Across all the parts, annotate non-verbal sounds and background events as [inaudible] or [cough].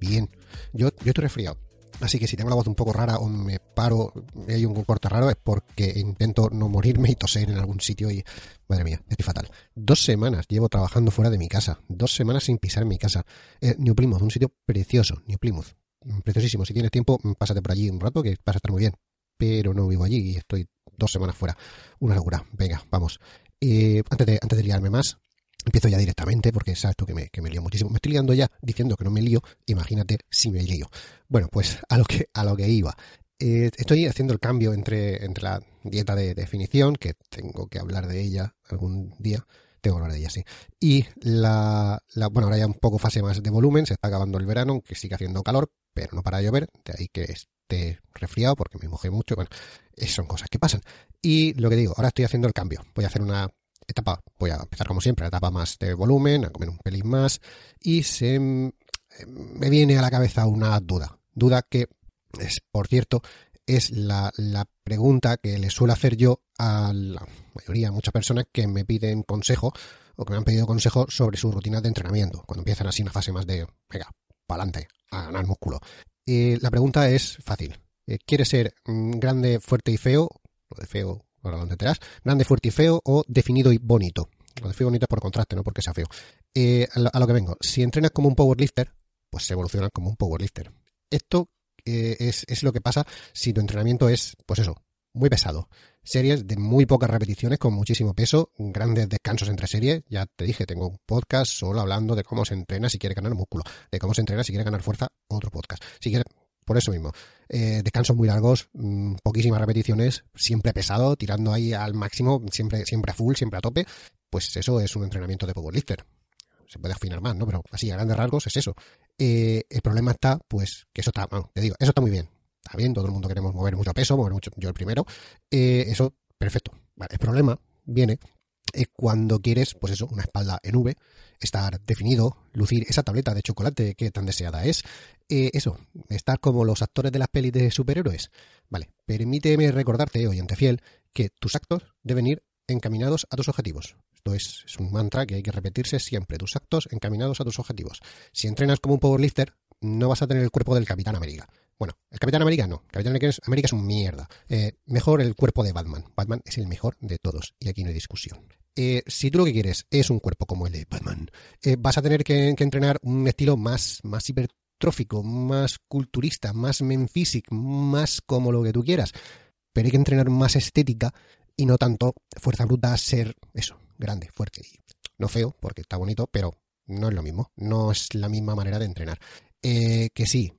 Bien. Yo, yo estoy resfriado. Así que si tengo la voz un poco rara o me paro y hay un corte raro es porque intento no morirme y toser en algún sitio y... Madre mía, estoy fatal. Dos semanas llevo trabajando fuera de mi casa. Dos semanas sin pisar mi casa. Eh, New Plymouth, un sitio precioso. New Plymouth. Preciosísimo. Si tienes tiempo, mm, pásate por allí un rato que vas a estar muy bien. Pero no vivo allí y estoy dos semanas fuera. Una locura. Venga, vamos. Eh, antes, de, antes de liarme más, empiezo ya directamente porque sabes tú que me, me lío muchísimo. Me estoy liando ya diciendo que no me lío, imagínate si me lío. Bueno, pues [laughs] a lo que, a lo que iba. Eh, estoy haciendo el cambio entre, entre la dieta de definición, que tengo que hablar de ella algún día, tengo que hablar de ella, sí. Y la, bueno, ahora ya un poco fase más de volumen, se está acabando el verano, que sigue haciendo calor, pero no para llover, de ahí que esté resfriado porque me mojé mucho, bueno, son cosas que pasan. Y lo que digo, ahora estoy haciendo el cambio, voy a hacer una etapa, voy a empezar como siempre, la etapa más de volumen, a comer un pelín más, y se me viene a la cabeza una duda. Duda que es, por cierto, es la, la, pregunta que le suelo hacer yo a la mayoría, muchas personas que me piden consejo o que me han pedido consejo sobre sus rutinas de entrenamiento, cuando empiezan así una fase más de, venga, para adelante, a ganar músculo. Eh, la pregunta es fácil. Eh, ¿Quieres ser grande, fuerte y feo? Lo de feo ahora lo entenderás, grande, fuerte y feo o definido y bonito. Lo de bonito es por contraste, no porque sea feo. Eh, a, lo, que vengo, si entrenas como un powerlifter, pues se evoluciona como un powerlifter. Esto eh, es, es, lo que pasa si tu entrenamiento es, pues eso, muy pesado. Series de muy pocas repeticiones con muchísimo peso, grandes descansos entre series. Ya te dije, tengo un podcast solo hablando de cómo se entrena si quiere ganar músculo, de cómo se entrena si quiere ganar fuerza, otro podcast. Si quiere, por eso mismo. Eh, descansos muy largos, mmm, poquísimas repeticiones, siempre pesado, tirando ahí al máximo, siempre, siempre a full, siempre a tope. Pues eso es un entrenamiento de powerlifter. Se puede afinar más, ¿no? Pero así, a grandes rasgos es eso. Eh, el problema está, pues, que eso está, bueno, te digo, eso está muy bien. Está bien, todo el mundo queremos mover mucho peso, mover mucho, yo el primero. Eh, eso, perfecto. El problema viene eh, cuando quieres, pues eso, una espalda en V, estar definido, lucir esa tableta de chocolate que tan deseada es, eh, eso, estar como los actores de las pelis de superhéroes. Vale, permíteme recordarte, oyente fiel, que tus actos deben ir encaminados a tus objetivos. Esto es, es un mantra que hay que repetirse siempre, tus actos encaminados a tus objetivos. Si entrenas como un powerlifter, no vas a tener el cuerpo del Capitán América. Bueno, el Capitán América no. El Capitán América es, un mierda. Eh, mejor el cuerpo de Batman. Batman es el mejor de todos y aquí no hay discusión. Eh, si tú lo que quieres es un cuerpo como el de Batman, eh, vas a tener que, entrenar un estilo más, más hipertrófico, más culturista, más menfisic, más como lo que tú quieras. Pero hay que entrenar más estética y no tanto fuerza bruta, ser eso, grande, fuerte y no feo, porque está bonito, pero no es lo mismo. No es la misma manera de entrenar. Que sí,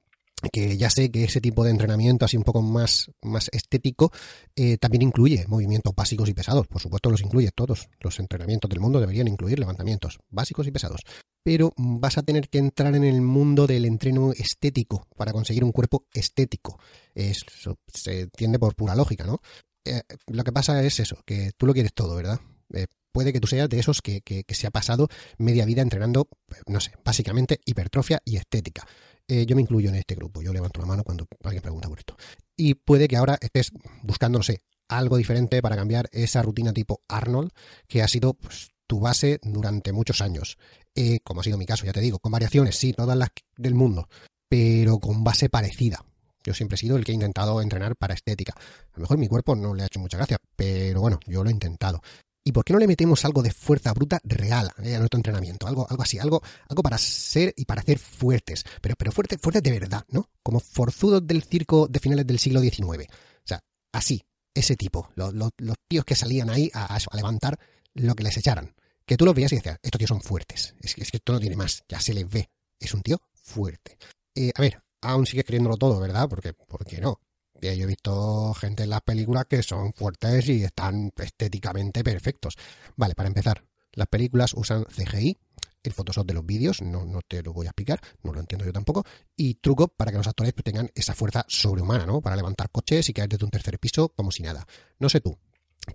que ya sé que ese tipo de entrenamiento así un poco más, más estético eh, también incluye movimientos básicos y pesados. Por supuesto los incluye todos. Los entrenamientos del mundo deberían incluir levantamientos básicos y pesados. Pero vas a tener que entrar en el mundo del entreno estético para conseguir un cuerpo estético. Eso se entiende por pura lógica, ¿no? Eh, lo que pasa es eso, que tú lo quieres todo, ¿verdad? Eh, puede que tú seas de esos que, que, se ha pasado media vida entrenando, no sé, básicamente hipertrofia y estética. Eh, yo me incluyo en este grupo, yo levanto la mano cuando alguien pregunta por esto. Y puede que ahora estés buscando, no sé, algo diferente para cambiar esa rutina tipo Arnold, que ha sido pues, tu base durante muchos años. Eh, como ha sido mi caso, ya te digo, con variaciones, sí, todas las del mundo, pero con base parecida. Yo siempre he sido el que he intentado entrenar para estética. A lo mejor mi cuerpo no le ha hecho mucha gracia, pero bueno, yo lo he intentado. ¿Y por qué no le metemos algo de fuerza bruta real eh, a nuestro entrenamiento? Algo, algo así, algo, algo para ser y para hacer fuertes, pero, pero fuertes, fuertes de verdad, ¿no? Como forzudos del circo de finales del siglo XIX. O sea, así, ese tipo, los, los, tíos que salían ahí a, a, levantar lo que les echaran. Que tú los veías y decías, estos tíos son fuertes, es, es que esto no tiene más, ya se les ve, es un tío fuerte. Eh, a ver, aún sigues creyéndolo todo, ¿verdad? Porque, ¿por qué no? Yo he visto gente en las películas que son fuertes y están estéticamente perfectos. Vale, para empezar, las películas usan CGI. decir Photoshop de los vídeos, no, no te lo voy a explicar, no lo entiendo yo tampoco, y truco para que los actores tengan esa fuerza sobrehumana, ¿no? Para levantar coches y caer desde un tercer piso como si nada. No sé tú,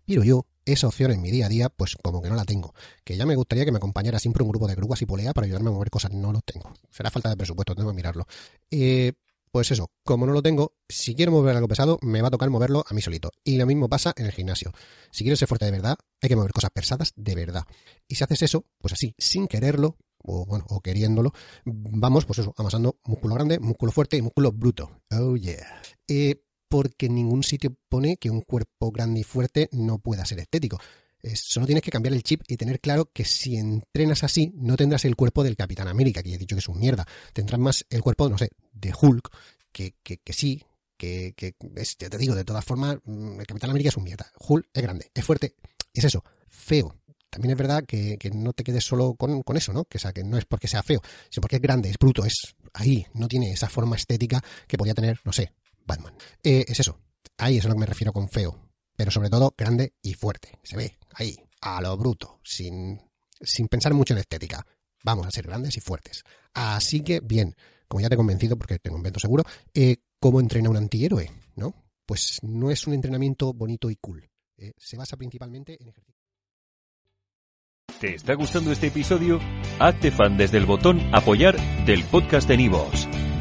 pero yo esa opción en mi día a día, pues como que no la tengo. Que ya me gustaría que me acompañara siempre un grupo de grúas y polea para ayudarme a mover cosas. No lo tengo. Será falta de presupuesto, tengo que mirarlo. Eh, pues eso, como no lo tengo, si quiero mover algo pesado, me va a tocar moverlo a mí solito. Y lo mismo pasa en el gimnasio. Si quieres ser fuerte de verdad, hay que mover cosas pesadas de verdad. Y si haces eso, pues así, sin quererlo, o bueno, o queriéndolo, vamos, pues eso, amasando músculo grande, músculo fuerte y músculo bruto. Oh yeah. Eh, porque en ningún sitio pone que un cuerpo grande y fuerte no pueda ser estético. Solo tienes que cambiar el chip y tener claro que si entrenas así, no tendrás el cuerpo del Capitán América, que he dicho que es un mierda. Tendrás más el cuerpo, no sé, de Hulk, que, que, sí, que, que es, ya te digo, de todas formas, mm, el Capitán América es un mierda. Hulk es grande, es fuerte, es eso, feo. También es verdad que, no te quedes solo con, eso, ¿no? Que, sea, que no es porque sea feo, sino porque es grande, es bruto, es ahí, no tiene esa forma estética que podía tener, no sé, Batman. Eh, es eso, ahí es a lo que me refiero con feo, pero sobre todo grande y fuerte. Se ve ahí, a lo bruto, sin, sin pensar mucho en estética. Vamos a ser grandes y fuertes. Así que, bien, como ya te he convencido, porque te convenzo seguro, eh, ¿cómo entrena un antihéroe? ¿No? Pues no es un entrenamiento bonito y cool. Eh, se basa principalmente en ejercicio. ¿Te está gustando este episodio? Hazte fan desde el botón Apoyar del podcast de Nivos.